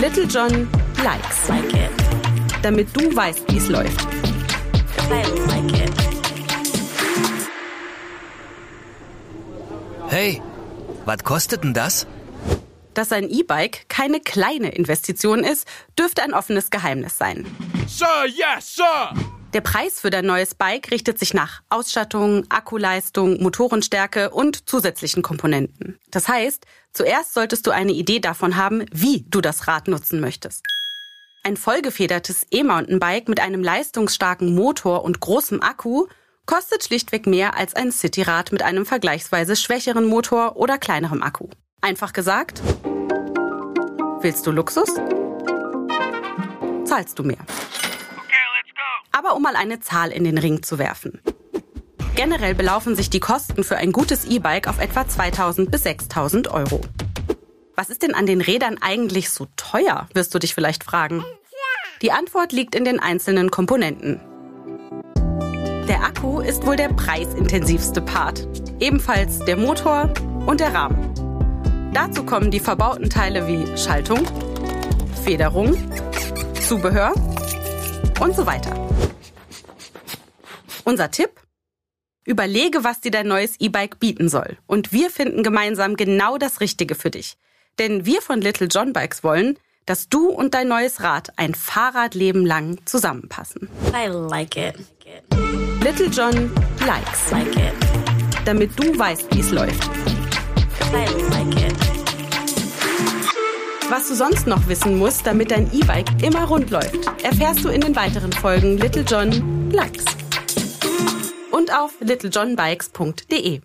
Little John likes. Like it. Damit du weißt, wie es läuft. Like it. Hey, was kostet denn das? Dass ein E-Bike keine kleine Investition ist, dürfte ein offenes Geheimnis sein. Sir, yes, sir! Der Preis für dein neues Bike richtet sich nach Ausstattung, Akkuleistung, Motorenstärke und zusätzlichen Komponenten. Das heißt, zuerst solltest du eine Idee davon haben, wie du das Rad nutzen möchtest. Ein vollgefedertes E-Mountainbike mit einem leistungsstarken Motor und großem Akku kostet schlichtweg mehr als ein Cityrad mit einem vergleichsweise schwächeren Motor oder kleinerem Akku. Einfach gesagt, willst du Luxus? Zahlst du mehr. Aber um mal eine Zahl in den Ring zu werfen. Generell belaufen sich die Kosten für ein gutes E-Bike auf etwa 2000 bis 6000 Euro. Was ist denn an den Rädern eigentlich so teuer, wirst du dich vielleicht fragen. Die Antwort liegt in den einzelnen Komponenten. Der Akku ist wohl der preisintensivste Part. Ebenfalls der Motor und der Rahmen. Dazu kommen die verbauten Teile wie Schaltung, Federung, Zubehör und so weiter. Unser Tipp? Überlege, was dir dein neues E-Bike bieten soll. Und wir finden gemeinsam genau das Richtige für dich. Denn wir von Little John Bikes wollen, dass du und dein neues Rad ein Fahrradleben lang zusammenpassen. I like it. Little John likes. Like it. Damit du weißt, wie es läuft. I like it. Was du sonst noch wissen musst, damit dein E-Bike immer rund läuft, erfährst du in den weiteren Folgen Little John Likes. Und auf littlejohnbikes.de.